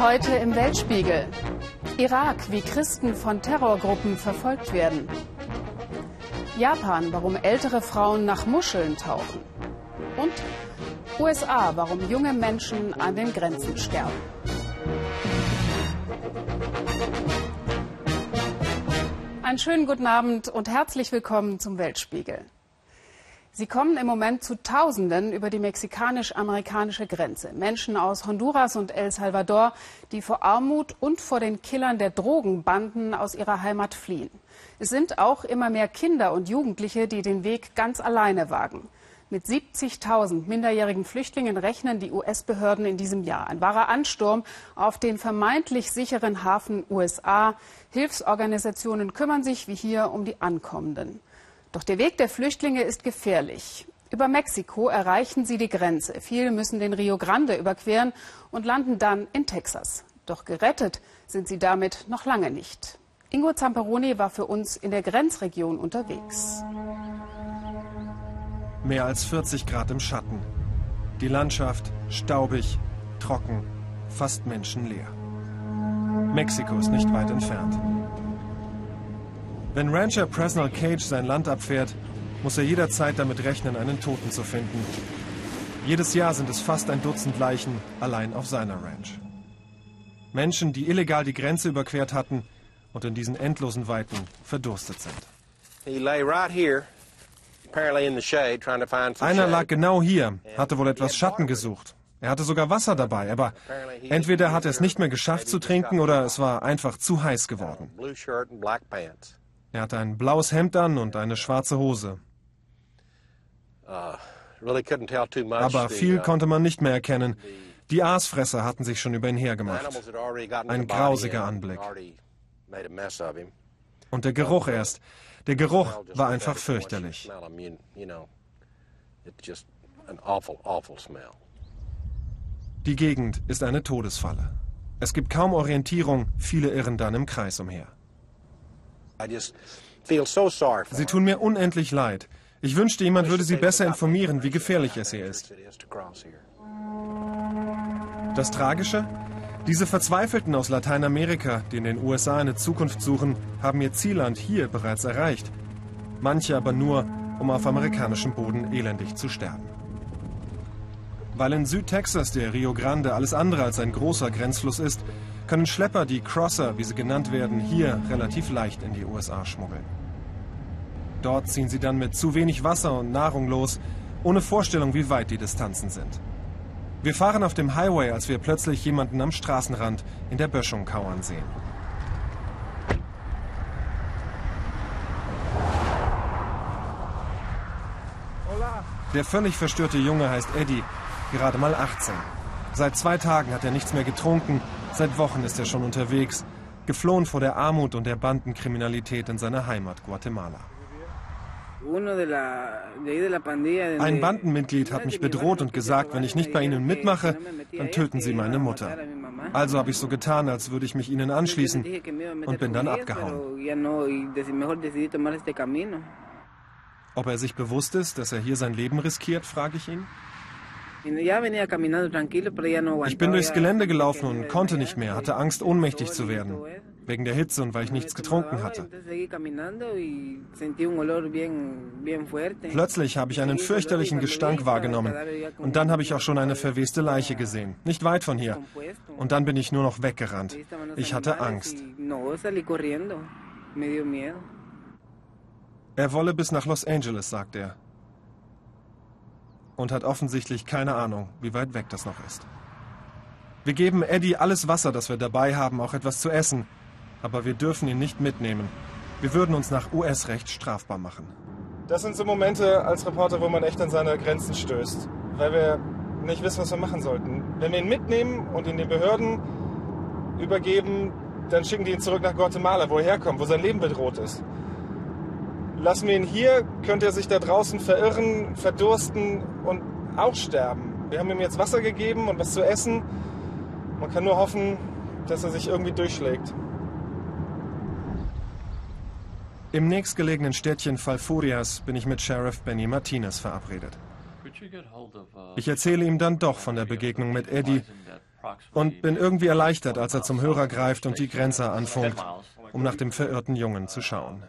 Heute im Weltspiegel. Irak, wie Christen von Terrorgruppen verfolgt werden. Japan, warum ältere Frauen nach Muscheln tauchen. Und USA, warum junge Menschen an den Grenzen sterben. Einen schönen guten Abend und herzlich willkommen zum Weltspiegel. Sie kommen im Moment zu Tausenden über die mexikanisch-amerikanische Grenze. Menschen aus Honduras und El Salvador, die vor Armut und vor den Killern der Drogenbanden aus ihrer Heimat fliehen. Es sind auch immer mehr Kinder und Jugendliche, die den Weg ganz alleine wagen. Mit 70.000 minderjährigen Flüchtlingen rechnen die US-Behörden in diesem Jahr. Ein wahrer Ansturm auf den vermeintlich sicheren Hafen USA. Hilfsorganisationen kümmern sich wie hier um die Ankommenden. Doch der Weg der Flüchtlinge ist gefährlich. Über Mexiko erreichen sie die Grenze. Viele müssen den Rio Grande überqueren und landen dann in Texas. Doch gerettet sind sie damit noch lange nicht. Ingo Zamperoni war für uns in der Grenzregion unterwegs. Mehr als 40 Grad im Schatten. Die Landschaft staubig, trocken, fast menschenleer. Mexiko ist nicht weit entfernt. Wenn Rancher Presnell Cage sein Land abfährt, muss er jederzeit damit rechnen, einen Toten zu finden. Jedes Jahr sind es fast ein Dutzend Leichen allein auf seiner Ranch. Menschen, die illegal die Grenze überquert hatten und in diesen endlosen Weiten verdurstet sind. Einer lag genau hier, hatte wohl etwas Schatten gesucht. Er hatte sogar Wasser dabei, aber entweder hat er es nicht mehr geschafft zu trinken oder es war einfach zu heiß geworden. Er hatte ein blaues Hemd an und eine schwarze Hose. Uh, aber viel uh, konnte man nicht mehr erkennen. Die Aasfresser hatten sich schon über ihn hergemacht. Ein grausiger Anblick. Und der Geruch erst. Der Geruch war einfach fürchterlich. Die Gegend ist eine Todesfalle. Es gibt kaum Orientierung, viele irren dann im Kreis umher. Sie tun mir unendlich leid. Ich wünschte, jemand würde sie besser informieren, wie gefährlich es hier ist. Das Tragische? Diese Verzweifelten aus Lateinamerika, die in den USA eine Zukunft suchen, haben ihr Zielland hier bereits erreicht. Manche aber nur, um auf amerikanischem Boden elendig zu sterben. Weil in Südtexas der Rio Grande alles andere als ein großer Grenzfluss ist, können Schlepper die Crosser, wie sie genannt werden, hier relativ leicht in die USA schmuggeln. Dort ziehen sie dann mit zu wenig Wasser und Nahrung los, ohne Vorstellung, wie weit die Distanzen sind. Wir fahren auf dem Highway, als wir plötzlich jemanden am Straßenrand in der Böschung kauern sehen. Der völlig verstörte Junge heißt Eddie, gerade mal 18. Seit zwei Tagen hat er nichts mehr getrunken, seit Wochen ist er schon unterwegs, geflohen vor der Armut und der Bandenkriminalität in seiner Heimat Guatemala. Ein Bandenmitglied hat mich bedroht und gesagt, wenn ich nicht bei ihnen mitmache, dann töten sie meine Mutter. Also habe ich so getan, als würde ich mich ihnen anschließen und bin dann abgehauen. Ob er sich bewusst ist, dass er hier sein Leben riskiert, frage ich ihn. Ich bin durchs Gelände gelaufen und konnte nicht mehr, hatte Angst, ohnmächtig zu werden wegen der Hitze und weil ich nichts getrunken hatte. Plötzlich habe ich einen fürchterlichen Gestank wahrgenommen und dann habe ich auch schon eine verweste Leiche gesehen, nicht weit von hier. Und dann bin ich nur noch weggerannt. Ich hatte Angst. Er wolle bis nach Los Angeles, sagt er. Und hat offensichtlich keine Ahnung, wie weit weg das noch ist. Wir geben Eddie alles Wasser, das wir dabei haben, auch etwas zu essen aber wir dürfen ihn nicht mitnehmen. Wir würden uns nach US-Recht strafbar machen. Das sind so Momente als Reporter, wo man echt an seine Grenzen stößt, weil wir nicht wissen, was wir machen sollten. Wenn wir ihn mitnehmen und ihn den Behörden übergeben, dann schicken die ihn zurück nach Guatemala, wo er herkommt, wo sein Leben bedroht ist. Lassen wir ihn hier, könnte er sich da draußen verirren, verdursten und auch sterben. Wir haben ihm jetzt Wasser gegeben und was zu essen. Man kann nur hoffen, dass er sich irgendwie durchschlägt. Im nächstgelegenen Städtchen Falfurias bin ich mit Sheriff Benny Martinez verabredet. Ich erzähle ihm dann doch von der Begegnung mit Eddie und bin irgendwie erleichtert, als er zum Hörer greift und die Grenzer anfunkt, um nach dem verirrten Jungen zu schauen.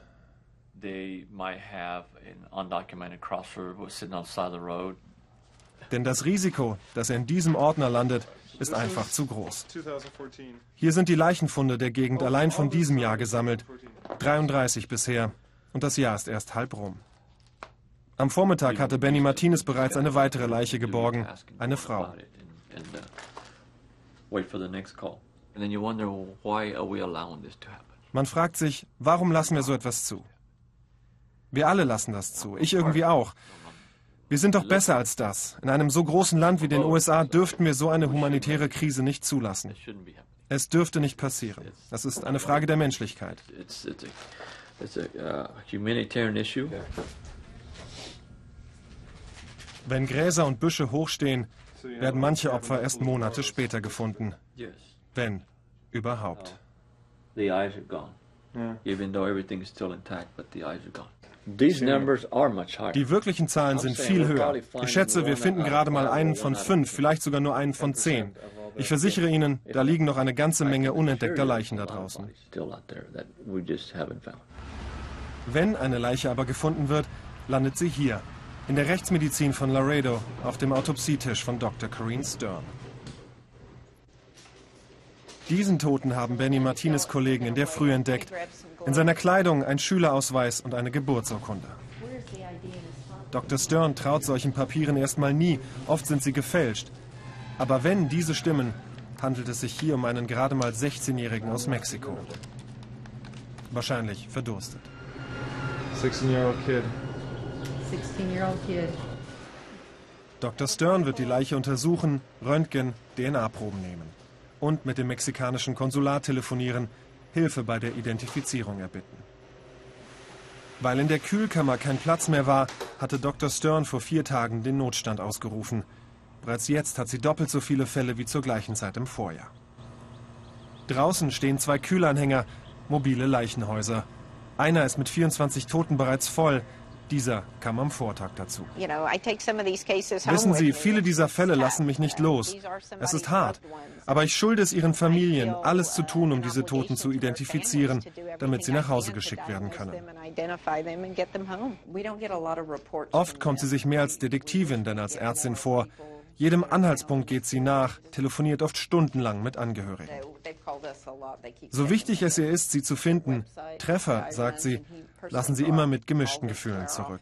Denn das Risiko, dass er in diesem Ordner landet, ist einfach zu groß. Hier sind die Leichenfunde der Gegend allein von diesem Jahr gesammelt. 33 bisher. Und das Jahr ist erst halb rum. Am Vormittag hatte Benny Martinez bereits eine weitere Leiche geborgen, eine Frau. Man fragt sich, warum lassen wir so etwas zu? Wir alle lassen das zu, ich irgendwie auch. Wir sind doch besser als das. In einem so großen Land wie den USA dürften wir so eine humanitäre Krise nicht zulassen. Es dürfte nicht passieren. Das ist eine Frage der Menschlichkeit. Wenn Gräser und Büsche hochstehen, werden manche Opfer erst Monate später gefunden. Wenn überhaupt. The eyes are gone. Even though everything is still intact, but the eyes are gone. Die wirklichen Zahlen sind viel höher. Ich schätze, wir finden gerade mal einen von fünf, vielleicht sogar nur einen von zehn. Ich versichere Ihnen, da liegen noch eine ganze Menge unentdeckter Leichen da draußen. Wenn eine Leiche aber gefunden wird, landet sie hier, in der Rechtsmedizin von Laredo, auf dem Autopsietisch von Dr. Corinne Stern. Diesen Toten haben Benny Martinez Kollegen in der Früh entdeckt. In seiner Kleidung ein Schülerausweis und eine Geburtsurkunde. Dr. Stern traut solchen Papieren erstmal nie, oft sind sie gefälscht. Aber wenn diese stimmen, handelt es sich hier um einen gerade mal 16-Jährigen aus Mexiko. Wahrscheinlich verdurstet. 16-year-old kid. 16-year-old kid. Dr. Stern wird die Leiche untersuchen, Röntgen, DNA-Proben nehmen und mit dem mexikanischen Konsulat telefonieren, Hilfe bei der Identifizierung erbitten. Weil in der Kühlkammer kein Platz mehr war, hatte Dr. Stern vor vier Tagen den Notstand ausgerufen. Bereits jetzt hat sie doppelt so viele Fälle wie zur gleichen Zeit im Vorjahr. Draußen stehen zwei Kühlanhänger, mobile Leichenhäuser. Einer ist mit 24 Toten bereits voll, dieser kam am Vortag dazu. Wissen Sie, viele dieser Fälle lassen mich nicht los. Es ist hart. Aber ich schulde es Ihren Familien, alles zu tun, um diese Toten zu identifizieren, damit sie nach Hause geschickt werden können. Oft kommt sie sich mehr als Detektivin denn als Ärztin vor. Jedem Anhaltspunkt geht sie nach, telefoniert oft stundenlang mit Angehörigen. So wichtig es ihr ist, sie zu finden, Treffer, sagt sie, lassen sie immer mit gemischten Gefühlen zurück.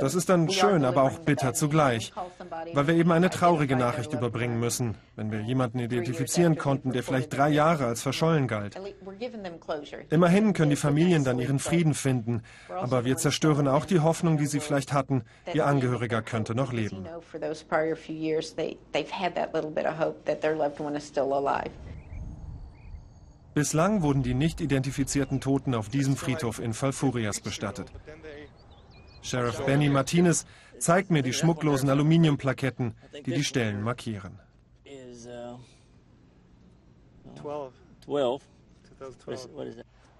Das ist dann schön, aber auch bitter zugleich, weil wir eben eine traurige Nachricht überbringen müssen, wenn wir jemanden identifizieren konnten, der vielleicht drei Jahre als verschollen galt. Immerhin können die Familien dann ihren Frieden finden, aber wir zerstören auch die Hoffnung, die sie vielleicht hatten, ihr Angehöriger könnte noch leben. Bislang wurden die nicht identifizierten Toten auf diesem Friedhof in Falfurias bestattet. Sheriff Benny Martinez zeigt mir die schmucklosen Aluminiumplaketten, die die Stellen markieren.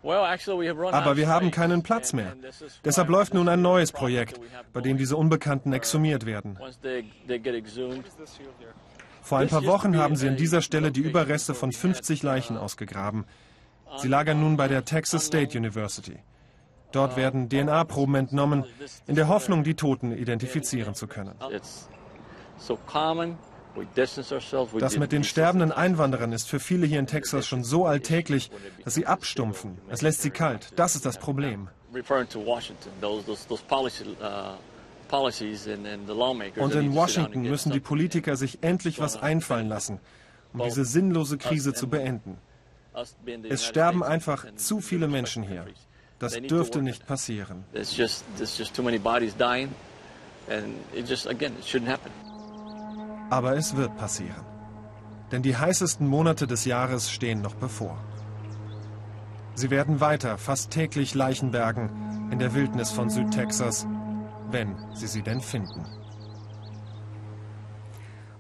Aber wir haben keinen Platz mehr. Deshalb läuft nun ein neues Projekt, bei dem diese Unbekannten exhumiert werden. Vor ein paar Wochen haben sie an dieser Stelle die Überreste von 50 Leichen ausgegraben. Sie lagern nun bei der Texas State University. Dort werden DNA-Proben entnommen, in der Hoffnung, die Toten identifizieren zu können. Das mit den sterbenden Einwanderern ist für viele hier in Texas schon so alltäglich, dass sie abstumpfen. Es lässt sie kalt. Das ist das Problem. Und in Washington müssen die Politiker sich endlich was einfallen lassen, um diese sinnlose Krise zu beenden. Es sterben einfach zu viele Menschen hier. Das dürfte nicht passieren. Aber es wird passieren. Denn die heißesten Monate des Jahres stehen noch bevor. Sie werden weiter fast täglich Leichen bergen in der Wildnis von Südtexas wenn sie sie denn finden.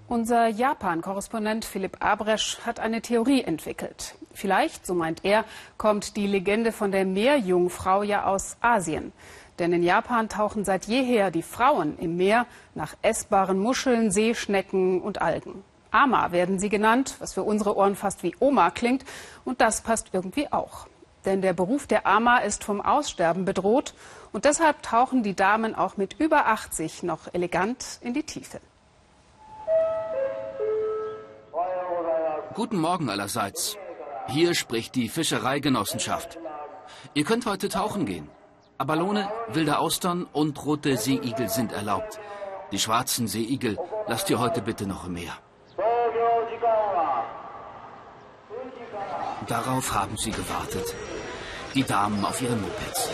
Unser Japan-Korrespondent Philipp Abresch hat eine Theorie entwickelt. Vielleicht, so meint er, kommt die Legende von der Meerjungfrau ja aus Asien. Denn in Japan tauchen seit jeher die Frauen im Meer nach essbaren Muscheln, Seeschnecken und Algen. Ama werden sie genannt, was für unsere Ohren fast wie Oma klingt. Und das passt irgendwie auch. Denn der Beruf der Ama ist vom Aussterben bedroht. Und deshalb tauchen die Damen auch mit über 80 noch elegant in die Tiefe. Guten Morgen allerseits. Hier spricht die Fischereigenossenschaft. Ihr könnt heute tauchen gehen. Abalone, wilde Austern und rote Seeigel sind erlaubt. Die schwarzen Seeigel lasst ihr heute bitte noch im Meer. Darauf haben sie gewartet. Die Damen auf ihren Mopeds.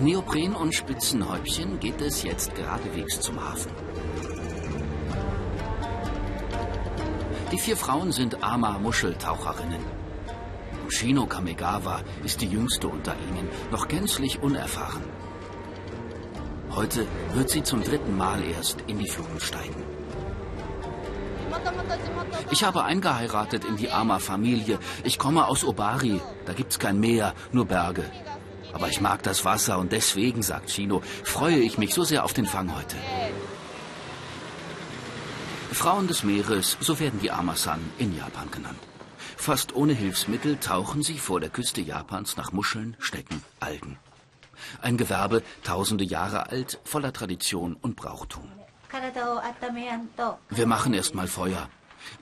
In Neopren und Spitzenhäubchen geht es jetzt geradewegs zum Hafen. Die vier Frauen sind Ama-Muscheltaucherinnen. Shino Kamegawa ist die jüngste unter ihnen, noch gänzlich unerfahren. Heute wird sie zum dritten Mal erst in die Fluten steigen. Ich habe eingeheiratet in die Ama-Familie. Ich komme aus Obari. Da gibt's kein Meer, nur Berge. Aber ich mag das Wasser und deswegen, sagt Shino, freue ich mich so sehr auf den Fang heute. Frauen des Meeres, so werden die Amasan in Japan genannt. Fast ohne Hilfsmittel tauchen sie vor der Küste Japans nach Muscheln, Schnecken, Algen. Ein Gewerbe tausende Jahre alt, voller Tradition und Brauchtum. Wir machen erst mal Feuer.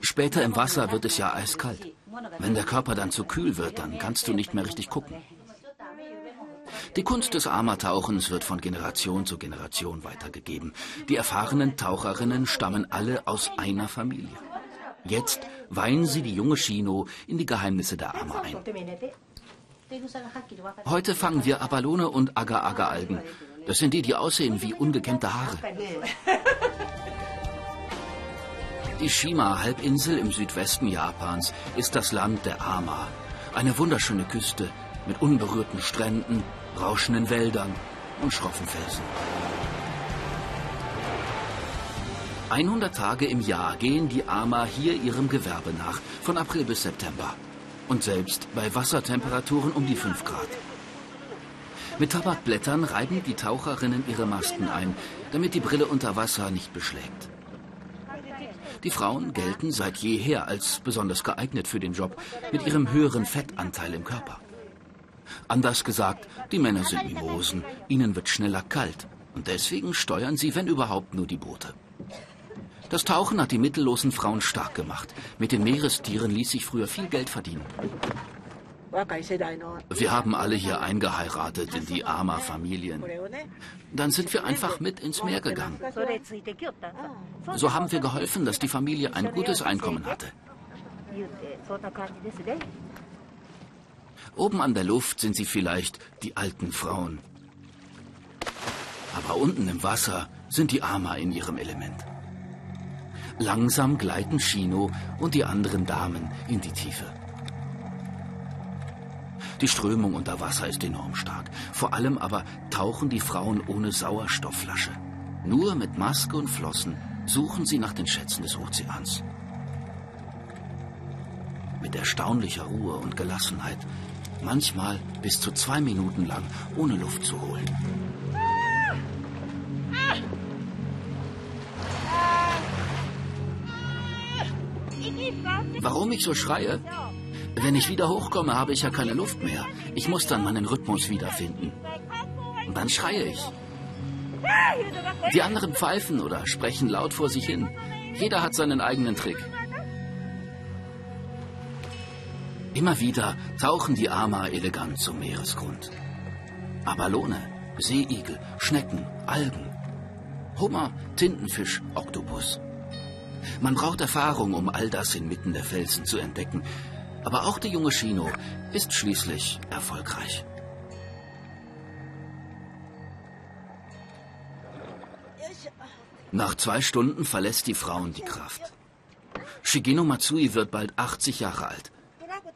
Später im Wasser wird es ja eiskalt. Wenn der Körper dann zu kühl wird, dann kannst du nicht mehr richtig gucken. Die Kunst des Amatauchens wird von Generation zu Generation weitergegeben. Die erfahrenen Taucherinnen stammen alle aus einer Familie. Jetzt weihen sie die junge Shino in die Geheimnisse der Ama ein. Heute fangen wir Abalone und Agar-Agar-Algen. Das sind die, die aussehen wie ungekämmte Haare. Die Shima-Halbinsel im Südwesten Japans ist das Land der Ama. Eine wunderschöne Küste mit unberührten Stränden, rauschenden Wäldern und schroffen Felsen. 100 Tage im Jahr gehen die Ama hier ihrem Gewerbe nach, von April bis September. Und selbst bei Wassertemperaturen um die 5 Grad. Mit Tabakblättern reiben die Taucherinnen ihre Masken ein, damit die Brille unter Wasser nicht beschlägt. Die Frauen gelten seit jeher als besonders geeignet für den Job, mit ihrem höheren Fettanteil im Körper. Anders gesagt, die Männer sind Mimosen, ihnen wird schneller kalt und deswegen steuern sie, wenn überhaupt, nur die Boote. Das Tauchen hat die mittellosen Frauen stark gemacht. Mit den Meerestieren ließ sich früher viel Geld verdienen. Wir haben alle hier eingeheiratet in die Ama-Familien. Dann sind wir einfach mit ins Meer gegangen. So haben wir geholfen, dass die Familie ein gutes Einkommen hatte. Oben an der Luft sind sie vielleicht die alten Frauen. Aber unten im Wasser sind die Ama in ihrem Element. Langsam gleiten Chino und die anderen Damen in die Tiefe. Die Strömung unter Wasser ist enorm stark. Vor allem aber tauchen die Frauen ohne Sauerstoffflasche. Nur mit Maske und Flossen suchen sie nach den Schätzen des Ozeans. Mit erstaunlicher Ruhe und Gelassenheit, manchmal bis zu zwei Minuten lang, ohne Luft zu holen. Warum ich so schreie? Wenn ich wieder hochkomme, habe ich ja keine Luft mehr. Ich muss dann meinen Rhythmus wiederfinden. Und dann schreie ich. Die anderen pfeifen oder sprechen laut vor sich hin. Jeder hat seinen eigenen Trick. Immer wieder tauchen die Ama elegant zum Meeresgrund. Abalone, Seeigel, Schnecken, Algen, Hummer, Tintenfisch, Oktopus. Man braucht Erfahrung, um all das inmitten der Felsen zu entdecken. Aber auch der junge Shino ist schließlich erfolgreich. Nach zwei Stunden verlässt die Frauen die Kraft. Shigeno Matsui wird bald 80 Jahre alt.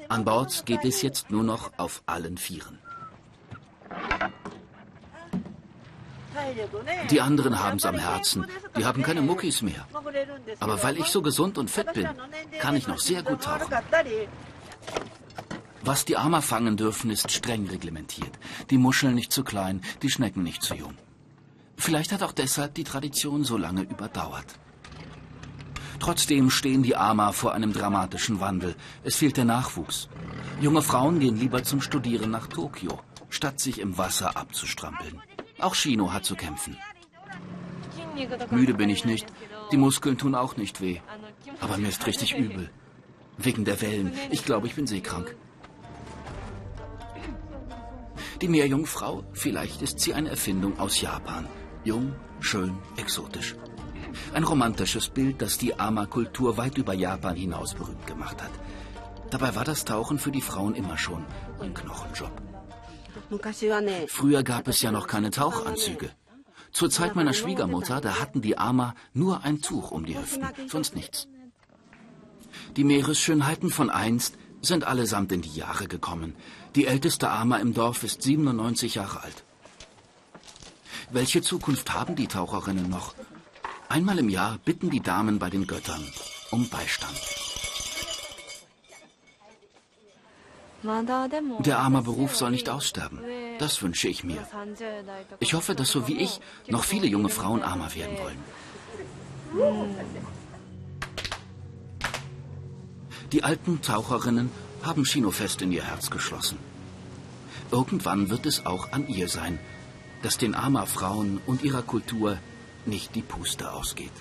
An Bord geht es jetzt nur noch auf allen Vieren. Die anderen haben es am Herzen. Die haben keine Muckis mehr. Aber weil ich so gesund und fit bin, kann ich noch sehr gut tauchen. Was die Ama fangen dürfen, ist streng reglementiert. Die Muscheln nicht zu klein, die Schnecken nicht zu jung. Vielleicht hat auch deshalb die Tradition so lange überdauert. Trotzdem stehen die Ama vor einem dramatischen Wandel. Es fehlt der Nachwuchs. Junge Frauen gehen lieber zum Studieren nach Tokio, statt sich im Wasser abzustrampeln. Auch Shino hat zu kämpfen. Müde bin ich nicht, die Muskeln tun auch nicht weh. Aber mir ist richtig übel. Wegen der Wellen. Ich glaube, ich bin seekrank. Die Meerjungfrau, vielleicht ist sie eine Erfindung aus Japan. Jung, schön, exotisch. Ein romantisches Bild, das die Ama-Kultur weit über Japan hinaus berühmt gemacht hat. Dabei war das Tauchen für die Frauen immer schon ein Knochenjob. Früher gab es ja noch keine Tauchanzüge. Zur Zeit meiner Schwiegermutter, da hatten die Ama nur ein Tuch um die Hüften, sonst nichts. Die Meeresschönheiten von einst sind allesamt in die Jahre gekommen. Die älteste Ama im Dorf ist 97 Jahre alt. Welche Zukunft haben die Taucherinnen noch? Einmal im Jahr bitten die Damen bei den Göttern um Beistand. Der arme Beruf soll nicht aussterben. Das wünsche ich mir. Ich hoffe, dass so wie ich noch viele junge Frauen armer werden wollen. Die alten Taucherinnen haben Chino fest in ihr Herz geschlossen. Irgendwann wird es auch an ihr sein, dass den Ama-Frauen und ihrer Kultur nicht die Puste ausgeht.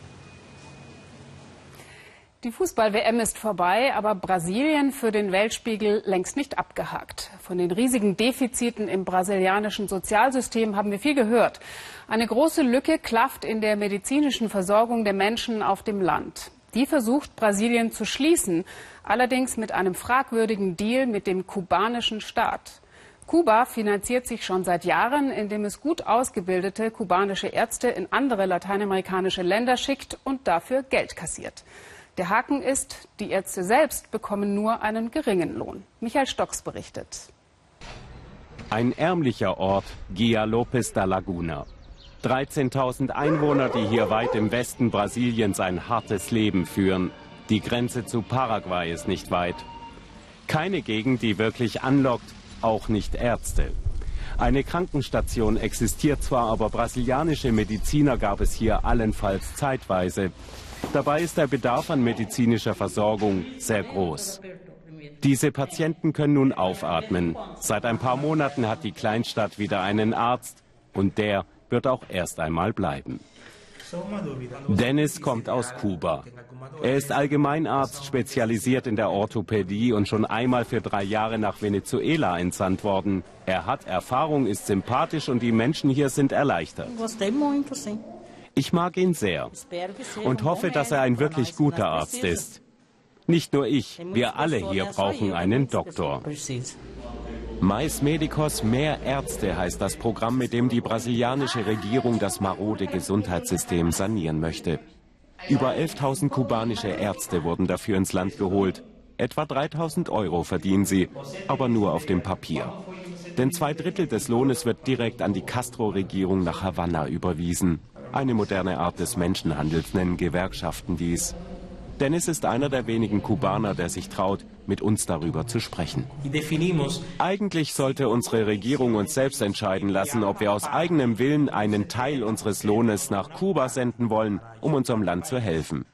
Die Fußball-WM ist vorbei, aber Brasilien für den Weltspiegel längst nicht abgehakt. Von den riesigen Defiziten im brasilianischen Sozialsystem haben wir viel gehört. Eine große Lücke klafft in der medizinischen Versorgung der Menschen auf dem Land. Die versucht Brasilien zu schließen, allerdings mit einem fragwürdigen Deal mit dem kubanischen Staat. Kuba finanziert sich schon seit Jahren, indem es gut ausgebildete kubanische Ärzte in andere lateinamerikanische Länder schickt und dafür Geld kassiert. Der Haken ist, die Ärzte selbst bekommen nur einen geringen Lohn. Michael Stocks berichtet. Ein ärmlicher Ort, Gia Lopes da Laguna. 13.000 Einwohner, die hier weit im Westen Brasiliens ein hartes Leben führen. Die Grenze zu Paraguay ist nicht weit. Keine Gegend, die wirklich anlockt, auch nicht Ärzte. Eine Krankenstation existiert zwar, aber brasilianische Mediziner gab es hier allenfalls zeitweise. Dabei ist der Bedarf an medizinischer Versorgung sehr groß. Diese Patienten können nun aufatmen. Seit ein paar Monaten hat die Kleinstadt wieder einen Arzt und der wird auch erst einmal bleiben. Dennis kommt aus Kuba. Er ist Allgemeinarzt, spezialisiert in der Orthopädie und schon einmal für drei Jahre nach Venezuela entsandt worden. Er hat Erfahrung, ist sympathisch und die Menschen hier sind erleichtert. Ich mag ihn sehr und hoffe, dass er ein wirklich guter Arzt ist. Nicht nur ich, wir alle hier brauchen einen Doktor. Mais Medicos, mehr Ärzte heißt das Programm, mit dem die brasilianische Regierung das marode Gesundheitssystem sanieren möchte. Über 11.000 kubanische Ärzte wurden dafür ins Land geholt. Etwa 3.000 Euro verdienen sie, aber nur auf dem Papier. Denn zwei Drittel des Lohnes wird direkt an die Castro-Regierung nach Havanna überwiesen. Eine moderne Art des Menschenhandels nennen Gewerkschaften dies. Dennis ist einer der wenigen Kubaner, der sich traut, mit uns darüber zu sprechen. Eigentlich sollte unsere Regierung uns selbst entscheiden lassen, ob wir aus eigenem Willen einen Teil unseres Lohnes nach Kuba senden wollen, um unserem Land zu helfen.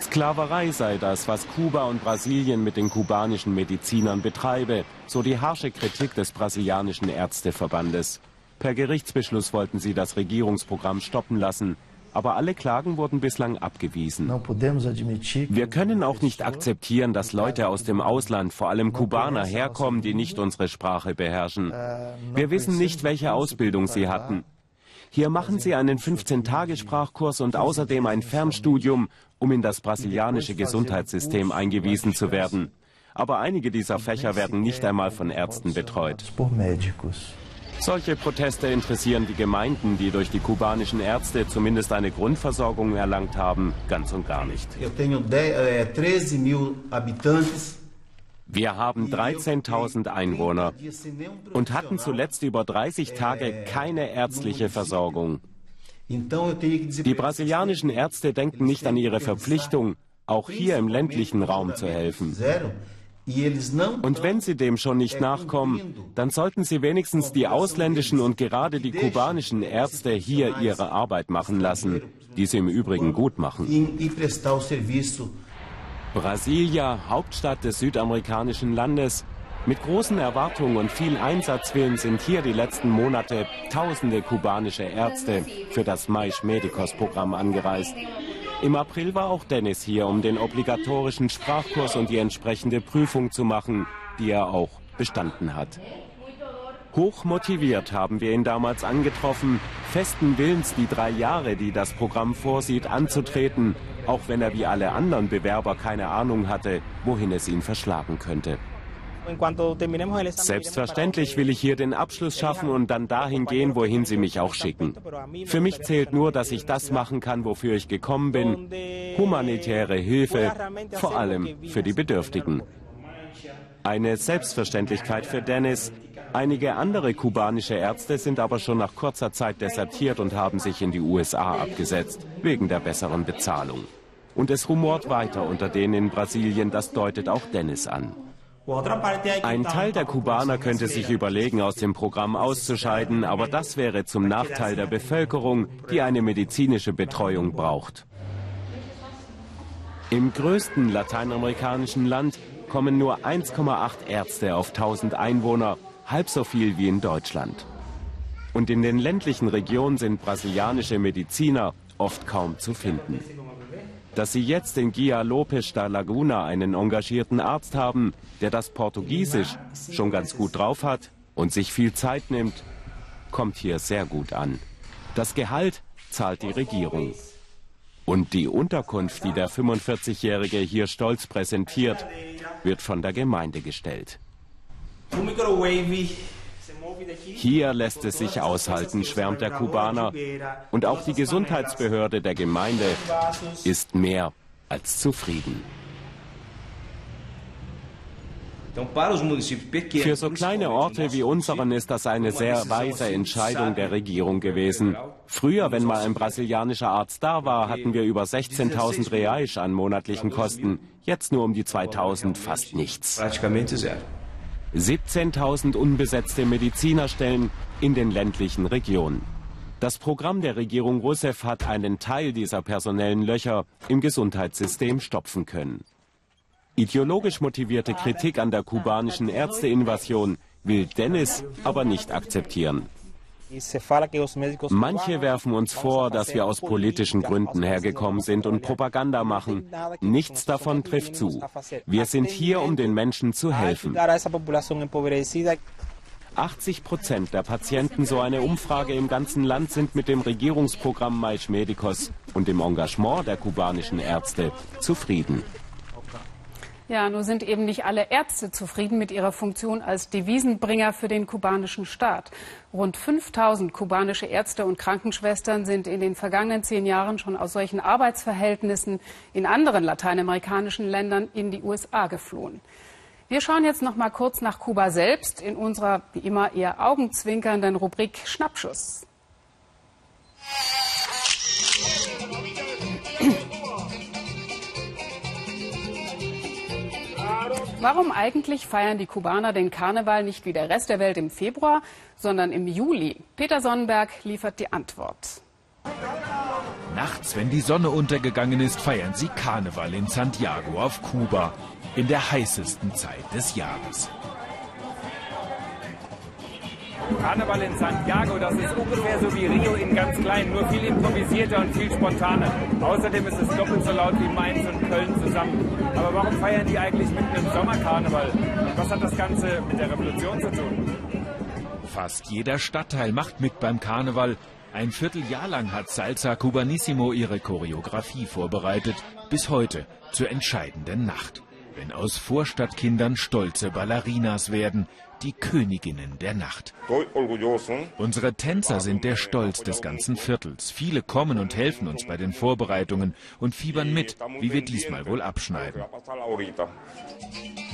Sklaverei sei das, was Kuba und Brasilien mit den kubanischen Medizinern betreibe, so die harsche Kritik des brasilianischen Ärzteverbandes. Per Gerichtsbeschluss wollten sie das Regierungsprogramm stoppen lassen. Aber alle Klagen wurden bislang abgewiesen. Wir können auch nicht akzeptieren, dass Leute aus dem Ausland, vor allem Kubaner, herkommen, die nicht unsere Sprache beherrschen. Wir wissen nicht, welche Ausbildung sie hatten. Hier machen sie einen 15-Tage-Sprachkurs und außerdem ein Fernstudium, um in das brasilianische Gesundheitssystem eingewiesen zu werden. Aber einige dieser Fächer werden nicht einmal von Ärzten betreut. Solche Proteste interessieren die Gemeinden, die durch die kubanischen Ärzte zumindest eine Grundversorgung erlangt haben, ganz und gar nicht. Wir haben 13.000 Einwohner und hatten zuletzt über 30 Tage keine ärztliche Versorgung. Die brasilianischen Ärzte denken nicht an ihre Verpflichtung, auch hier im ländlichen Raum zu helfen. Und wenn sie dem schon nicht nachkommen, dann sollten sie wenigstens die ausländischen und gerade die kubanischen Ärzte hier ihre Arbeit machen lassen, die sie im Übrigen gut machen. Brasilia, Hauptstadt des südamerikanischen Landes, mit großen Erwartungen und viel Einsatzwillen sind hier die letzten Monate tausende kubanische Ärzte für das Mais Medicos Programm angereist. Im April war auch Dennis hier, um den obligatorischen Sprachkurs und die entsprechende Prüfung zu machen, die er auch bestanden hat. Hoch motiviert haben wir ihn damals angetroffen, festen Willens, die drei Jahre, die das Programm vorsieht, anzutreten, auch wenn er wie alle anderen Bewerber keine Ahnung hatte, wohin es ihn verschlagen könnte. Selbstverständlich will ich hier den Abschluss schaffen und dann dahin gehen, wohin Sie mich auch schicken. Für mich zählt nur, dass ich das machen kann, wofür ich gekommen bin. Humanitäre Hilfe, vor allem für die Bedürftigen. Eine Selbstverständlichkeit für Dennis. Einige andere kubanische Ärzte sind aber schon nach kurzer Zeit desertiert und haben sich in die USA abgesetzt, wegen der besseren Bezahlung. Und es rumort weiter unter denen in Brasilien, das deutet auch Dennis an. Ein Teil der Kubaner könnte sich überlegen, aus dem Programm auszuscheiden, aber das wäre zum Nachteil der Bevölkerung, die eine medizinische Betreuung braucht. Im größten lateinamerikanischen Land kommen nur 1,8 Ärzte auf 1000 Einwohner, halb so viel wie in Deutschland. Und in den ländlichen Regionen sind brasilianische Mediziner oft kaum zu finden. Dass sie jetzt in Guia Lopes da Laguna einen engagierten Arzt haben, der das Portugiesisch schon ganz gut drauf hat und sich viel Zeit nimmt, kommt hier sehr gut an. Das Gehalt zahlt die Regierung. Und die Unterkunft, die der 45-Jährige hier stolz präsentiert, wird von der Gemeinde gestellt. Hier lässt es sich aushalten, schwärmt der Kubaner. Und auch die Gesundheitsbehörde der Gemeinde ist mehr als zufrieden. Für so kleine Orte wie unseren ist das eine sehr weise Entscheidung der Regierung gewesen. Früher, wenn mal ein brasilianischer Arzt da war, hatten wir über 16.000 Reais an monatlichen Kosten. Jetzt nur um die 2.000 fast nichts. 17.000 unbesetzte Medizinerstellen in den ländlichen Regionen. Das Programm der Regierung Rousseff hat einen Teil dieser personellen Löcher im Gesundheitssystem stopfen können. Ideologisch motivierte Kritik an der kubanischen Ärzteinvasion will Dennis aber nicht akzeptieren. Manche werfen uns vor, dass wir aus politischen Gründen hergekommen sind und Propaganda machen. Nichts davon trifft zu. Wir sind hier, um den Menschen zu helfen. 80 Prozent der Patienten, so eine Umfrage im ganzen Land, sind mit dem Regierungsprogramm Mais Medicos und dem Engagement der kubanischen Ärzte zufrieden. Ja, nur sind eben nicht alle Ärzte zufrieden mit ihrer Funktion als Devisenbringer für den kubanischen Staat. Rund 5000 kubanische Ärzte und Krankenschwestern sind in den vergangenen zehn Jahren schon aus solchen Arbeitsverhältnissen in anderen lateinamerikanischen Ländern in die USA geflohen. Wir schauen jetzt noch mal kurz nach Kuba selbst in unserer wie immer eher augenzwinkernden Rubrik Schnappschuss. Warum eigentlich feiern die Kubaner den Karneval nicht wie der Rest der Welt im Februar, sondern im Juli? Peter Sonnenberg liefert die Antwort. Nachts, wenn die Sonne untergegangen ist, feiern sie Karneval in Santiago auf Kuba, in der heißesten Zeit des Jahres. Karneval in Santiago, das ist ungefähr so wie Rio in ganz klein, nur viel improvisierter und viel spontaner. Außerdem ist es doppelt so laut wie Mainz und Köln zusammen. Aber warum feiern die eigentlich mitten im Sommerkarneval? Was hat das Ganze mit der Revolution zu tun? Fast jeder Stadtteil macht mit beim Karneval. Ein Vierteljahr lang hat Salsa Cubanissimo ihre Choreografie vorbereitet, bis heute zur entscheidenden Nacht wenn aus Vorstadtkindern stolze Ballerinas werden, die Königinnen der Nacht. Unsere Tänzer sind der Stolz des ganzen Viertels. Viele kommen und helfen uns bei den Vorbereitungen und fiebern mit, wie wir diesmal wohl abschneiden.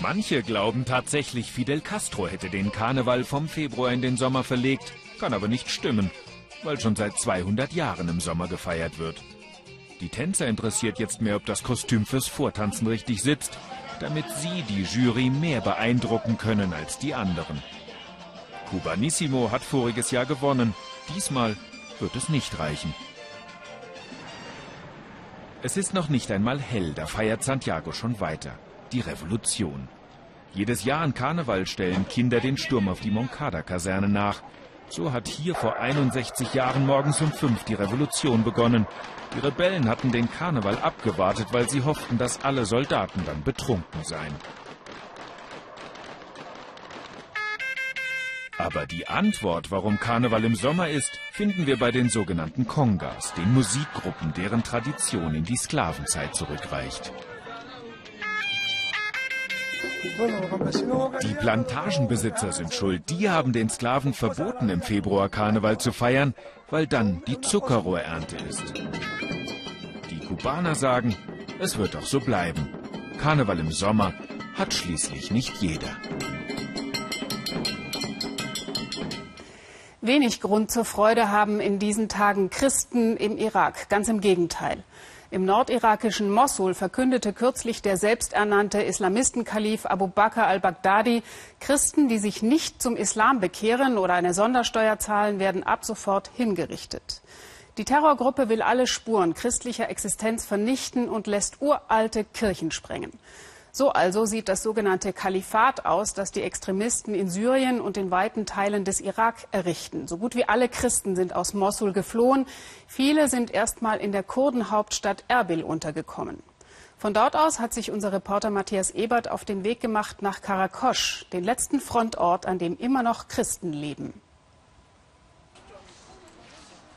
Manche glauben tatsächlich, Fidel Castro hätte den Karneval vom Februar in den Sommer verlegt, kann aber nicht stimmen, weil schon seit 200 Jahren im Sommer gefeiert wird. Die Tänzer interessiert jetzt mehr, ob das Kostüm fürs Vortanzen richtig sitzt damit sie die Jury mehr beeindrucken können als die anderen. Cubanissimo hat voriges Jahr gewonnen. Diesmal wird es nicht reichen. Es ist noch nicht einmal hell, da feiert Santiago schon weiter. Die Revolution. Jedes Jahr an Karneval stellen Kinder den Sturm auf die Moncada-Kaserne nach. So hat hier vor 61 Jahren morgens um fünf die Revolution begonnen. Die Rebellen hatten den Karneval abgewartet, weil sie hofften, dass alle Soldaten dann betrunken seien. Aber die Antwort, warum Karneval im Sommer ist, finden wir bei den sogenannten Kongas, den Musikgruppen, deren Tradition in die Sklavenzeit zurückreicht. Die Plantagenbesitzer sind schuld. Die haben den Sklaven verboten, im Februar Karneval zu feiern, weil dann die Zuckerrohrernte ist. Die Kubaner sagen, es wird auch so bleiben. Karneval im Sommer hat schließlich nicht jeder. Wenig Grund zur Freude haben in diesen Tagen Christen im Irak. Ganz im Gegenteil. Im nordirakischen Mossul verkündete kürzlich der selbsternannte Islamistenkalif Abu Bakr al-Baghdadi, Christen, die sich nicht zum Islam bekehren oder eine Sondersteuer zahlen, werden ab sofort hingerichtet. Die Terrorgruppe will alle Spuren christlicher Existenz vernichten und lässt uralte Kirchen sprengen. So also sieht das sogenannte Kalifat aus, das die Extremisten in Syrien und in weiten Teilen des Irak errichten. So gut wie alle Christen sind aus Mossul geflohen. Viele sind erst mal in der Kurdenhauptstadt Erbil untergekommen. Von dort aus hat sich unser Reporter Matthias Ebert auf den Weg gemacht nach Karakosch, den letzten Frontort, an dem immer noch Christen leben.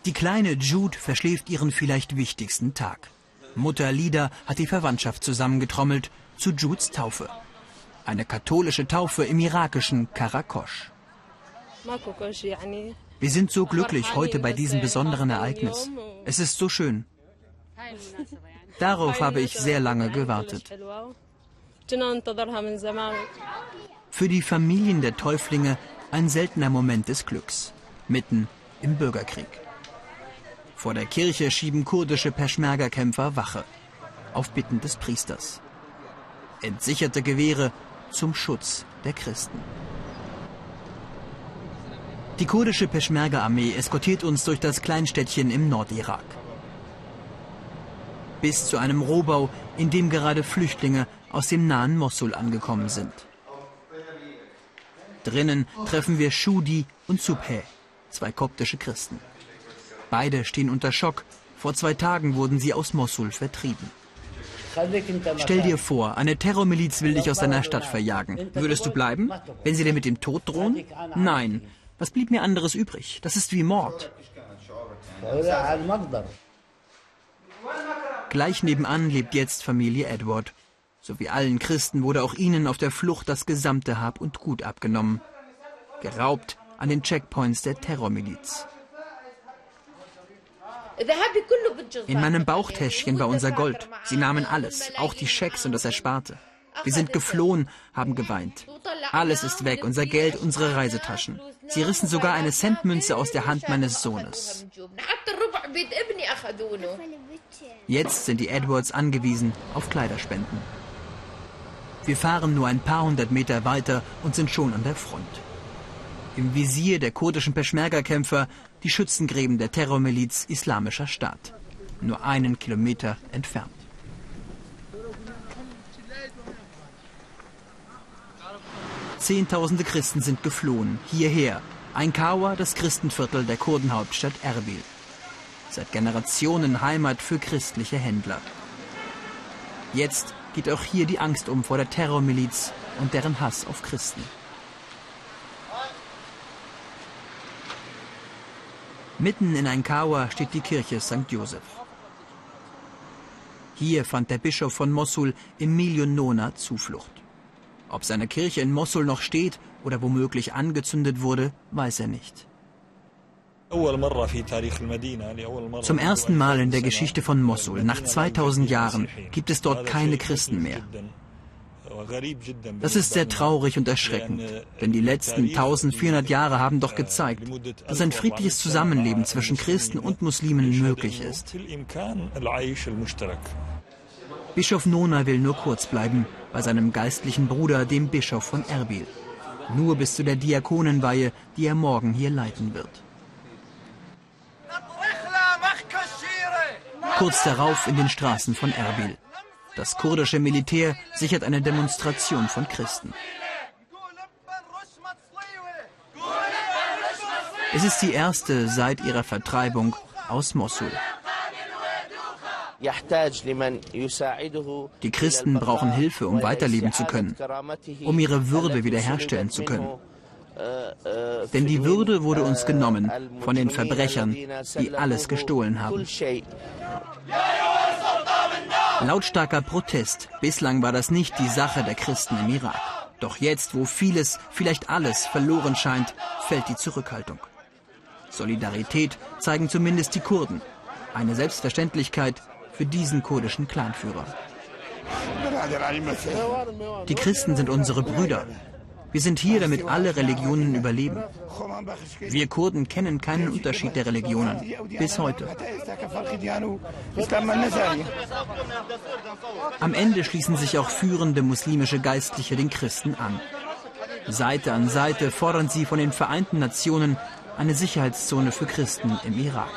Die kleine Jude verschläft ihren vielleicht wichtigsten Tag. Mutter Lida hat die Verwandtschaft zusammengetrommelt zu Judes Taufe. Eine katholische Taufe im irakischen Karakosch. Wir sind so glücklich heute bei diesem besonderen Ereignis. Es ist so schön. Darauf habe ich sehr lange gewartet. Für die Familien der Täuflinge ein seltener Moment des Glücks, mitten im Bürgerkrieg. Vor der Kirche schieben kurdische Peschmerga-Kämpfer Wache, auf Bitten des Priesters entsicherte Gewehre zum Schutz der Christen. Die kurdische Peschmerga-Armee eskortiert uns durch das Kleinstädtchen im Nordirak. Bis zu einem Rohbau, in dem gerade Flüchtlinge aus dem nahen Mossul angekommen sind. Drinnen treffen wir Shudi und Subhe, zwei koptische Christen. Beide stehen unter Schock. Vor zwei Tagen wurden sie aus Mossul vertrieben. Stell dir vor, eine Terrormiliz will dich aus deiner Stadt verjagen. Würdest du bleiben, wenn sie dir mit dem Tod drohen? Nein. Was blieb mir anderes übrig? Das ist wie Mord. Gleich nebenan lebt jetzt Familie Edward. So wie allen Christen wurde auch ihnen auf der Flucht das gesamte Hab und Gut abgenommen. Geraubt an den Checkpoints der Terrormiliz. In meinem Bauchtäschchen war unser Gold. Sie nahmen alles, auch die Schecks und das Ersparte. Wir sind geflohen, haben geweint. Alles ist weg, unser Geld, unsere Reisetaschen. Sie rissen sogar eine Centmünze aus der Hand meines Sohnes. Jetzt sind die Edwards angewiesen auf Kleiderspenden. Wir fahren nur ein paar hundert Meter weiter und sind schon an der Front. Im Visier der kurdischen Peschmerga-Kämpfer die Schützengräben der Terrormiliz Islamischer Staat. Nur einen Kilometer entfernt. Zehntausende Christen sind geflohen, hierher. Ein Kawa, das Christenviertel der Kurdenhauptstadt Erbil. Seit Generationen Heimat für christliche Händler. Jetzt geht auch hier die Angst um vor der Terrormiliz und deren Hass auf Christen. Mitten in Ainkawa steht die Kirche St. Joseph. Hier fand der Bischof von Mossul, Emilio Nona, Zuflucht. Ob seine Kirche in Mossul noch steht oder womöglich angezündet wurde, weiß er nicht. Zum ersten Mal in der Geschichte von Mossul, nach 2000 Jahren, gibt es dort keine Christen mehr. Das ist sehr traurig und erschreckend, denn die letzten 1400 Jahre haben doch gezeigt, dass ein friedliches Zusammenleben zwischen Christen und Muslimen möglich ist. Bischof Nona will nur kurz bleiben, bei seinem geistlichen Bruder, dem Bischof von Erbil. Nur bis zu der Diakonenweihe, die er morgen hier leiten wird. Kurz darauf in den Straßen von Erbil. Das kurdische Militär sichert eine Demonstration von Christen. Es ist die erste seit ihrer Vertreibung aus Mosul. Die Christen brauchen Hilfe, um weiterleben zu können, um ihre Würde wiederherstellen zu können. Denn die Würde wurde uns genommen von den Verbrechern, die alles gestohlen haben. Lautstarker Protest. Bislang war das nicht die Sache der Christen im Irak. Doch jetzt, wo vieles, vielleicht alles verloren scheint, fällt die Zurückhaltung. Solidarität zeigen zumindest die Kurden. Eine Selbstverständlichkeit für diesen kurdischen Clanführer. Die Christen sind unsere Brüder. Wir sind hier, damit alle Religionen überleben. Wir Kurden kennen keinen Unterschied der Religionen. Bis heute. Am Ende schließen sich auch führende muslimische Geistliche den Christen an. Seite an Seite fordern sie von den Vereinten Nationen eine Sicherheitszone für Christen im Irak.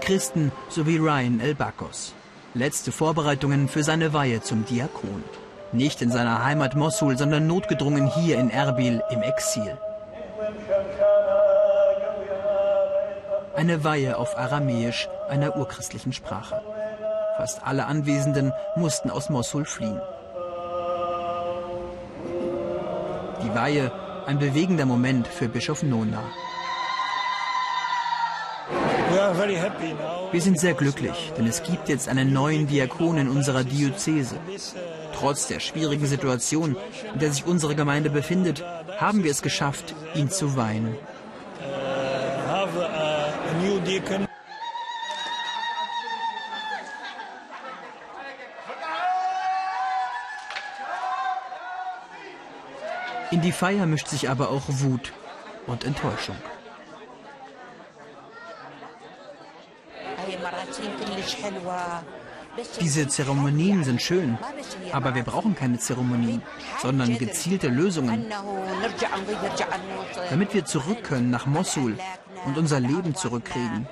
Christen sowie Ryan El-Bakos. Letzte Vorbereitungen für seine Weihe zum Diakon. Nicht in seiner Heimat Mosul, sondern notgedrungen hier in Erbil im Exil. Eine Weihe auf Aramäisch, einer urchristlichen Sprache. Fast alle Anwesenden mussten aus Mosul fliehen. Die Weihe, ein bewegender Moment für Bischof Nona. Wir sind sehr glücklich, denn es gibt jetzt einen neuen Diakon in unserer Diözese. Trotz der schwierigen Situation, in der sich unsere Gemeinde befindet, haben wir es geschafft, ihn zu weihen. In die Feier mischt sich aber auch Wut und Enttäuschung. Diese Zeremonien sind schön, aber wir brauchen keine Zeremonien, sondern gezielte Lösungen, damit wir zurück können nach Mosul und unser Leben zurückkriegen.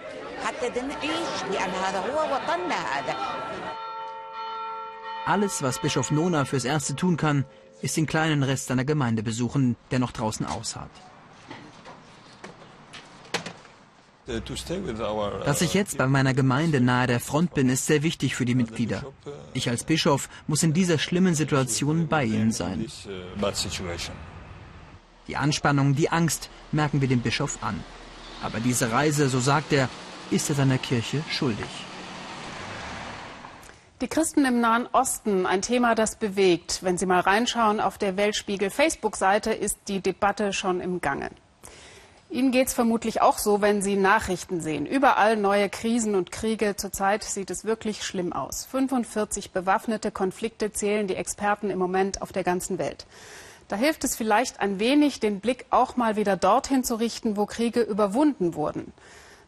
Alles, was Bischof Nona fürs Erste tun kann, ist den kleinen Rest seiner Gemeinde besuchen, der noch draußen ausharrt. Dass ich jetzt bei meiner Gemeinde nahe der Front bin, ist sehr wichtig für die Mitglieder. Ich als Bischof muss in dieser schlimmen Situation bei ihnen sein. Die Anspannung, die Angst merken wir dem Bischof an. Aber diese Reise, so sagt er, ist er seiner Kirche schuldig. Die Christen im Nahen Osten, ein Thema, das bewegt. Wenn Sie mal reinschauen auf der Weltspiegel Facebook-Seite, ist die Debatte schon im Gange. Ihnen geht es vermutlich auch so, wenn Sie Nachrichten sehen. Überall neue Krisen und Kriege. Zurzeit sieht es wirklich schlimm aus. 45 bewaffnete Konflikte zählen die Experten im Moment auf der ganzen Welt. Da hilft es vielleicht ein wenig, den Blick auch mal wieder dorthin zu richten, wo Kriege überwunden wurden.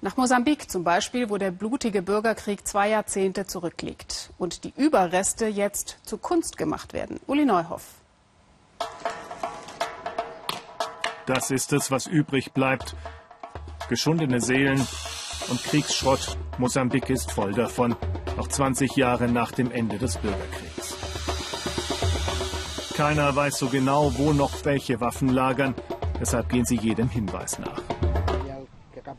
Nach Mosambik zum Beispiel, wo der blutige Bürgerkrieg zwei Jahrzehnte zurückliegt und die Überreste jetzt zu Kunst gemacht werden. Uli Neuhoff. Das ist es, was übrig bleibt. Geschundene Seelen und Kriegsschrott. Mosambik ist voll davon, auch 20 Jahre nach dem Ende des Bürgerkriegs. Keiner weiß so genau, wo noch welche Waffen lagern, deshalb gehen sie jedem Hinweis nach.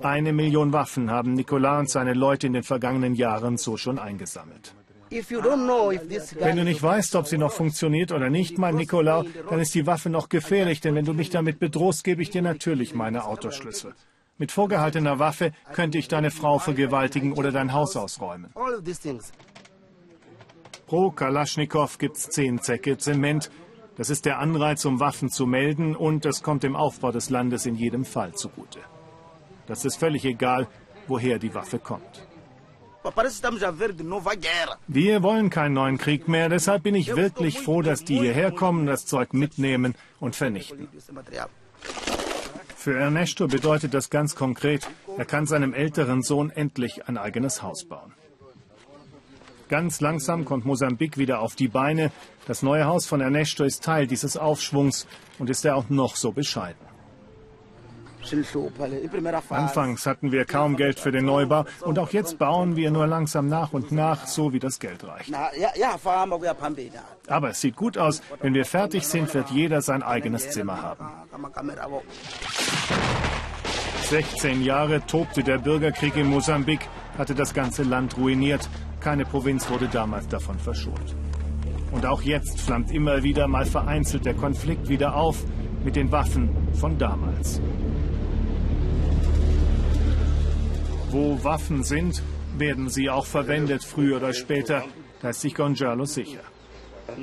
Eine Million Waffen haben Nicolas und seine Leute in den vergangenen Jahren so schon eingesammelt. Wenn du nicht weißt, ob sie noch funktioniert oder nicht, mein Nikolaus, dann ist die Waffe noch gefährlich, denn wenn du mich damit bedrohst, gebe ich dir natürlich meine Autoschlüssel. Mit vorgehaltener Waffe könnte ich deine Frau vergewaltigen oder dein Haus ausräumen. Pro Kalaschnikow gibt's zehn Säcke Zement. Das ist der Anreiz, um Waffen zu melden und das kommt dem Aufbau des Landes in jedem Fall zugute. Das ist völlig egal, woher die Waffe kommt. Wir wollen keinen neuen Krieg mehr, deshalb bin ich wirklich froh, dass die hierher kommen, das Zeug mitnehmen und vernichten. Für Ernesto bedeutet das ganz konkret, er kann seinem älteren Sohn endlich ein eigenes Haus bauen. Ganz langsam kommt Mosambik wieder auf die Beine. Das neue Haus von Ernesto ist Teil dieses Aufschwungs und ist er auch noch so bescheiden. Anfangs hatten wir kaum Geld für den Neubau und auch jetzt bauen wir nur langsam nach und nach, so wie das Geld reicht. Aber es sieht gut aus. Wenn wir fertig sind, wird jeder sein eigenes Zimmer haben. 16 Jahre tobte der Bürgerkrieg in Mosambik, hatte das ganze Land ruiniert. Keine Provinz wurde damals davon verschont. Und auch jetzt flammt immer wieder mal vereinzelt der Konflikt wieder auf mit den Waffen von damals. Wo Waffen sind, werden sie auch verwendet, früher oder später. Da ist sich Gonzalo sicher.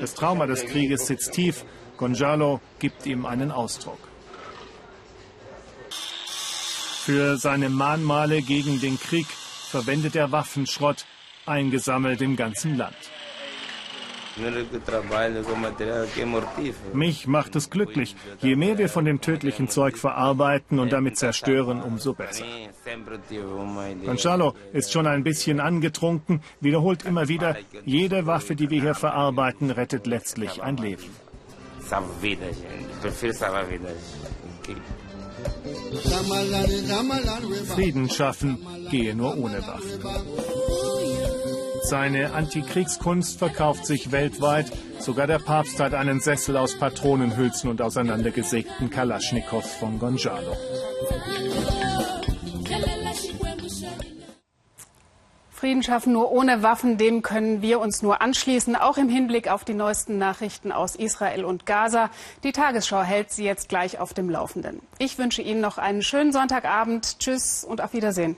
Das Trauma des Krieges sitzt tief. Gonzalo gibt ihm einen Ausdruck. Für seine Mahnmale gegen den Krieg verwendet er Waffenschrott, eingesammelt im ganzen Land. Mich macht es glücklich. Je mehr wir von dem tödlichen Zeug verarbeiten und damit zerstören, umso besser. Gonzalo ist schon ein bisschen angetrunken, wiederholt immer wieder, jede Waffe, die wir hier verarbeiten, rettet letztlich ein Leben. Frieden schaffen gehe nur ohne Waffen. Seine Antikriegskunst verkauft sich weltweit. Sogar der Papst hat einen Sessel aus Patronenhülsen und auseinandergesägten Kalaschnikows von Gonzalo. Frieden schaffen nur ohne Waffen, dem können wir uns nur anschließen, auch im Hinblick auf die neuesten Nachrichten aus Israel und Gaza. Die Tagesschau hält Sie jetzt gleich auf dem Laufenden. Ich wünsche Ihnen noch einen schönen Sonntagabend. Tschüss und auf Wiedersehen.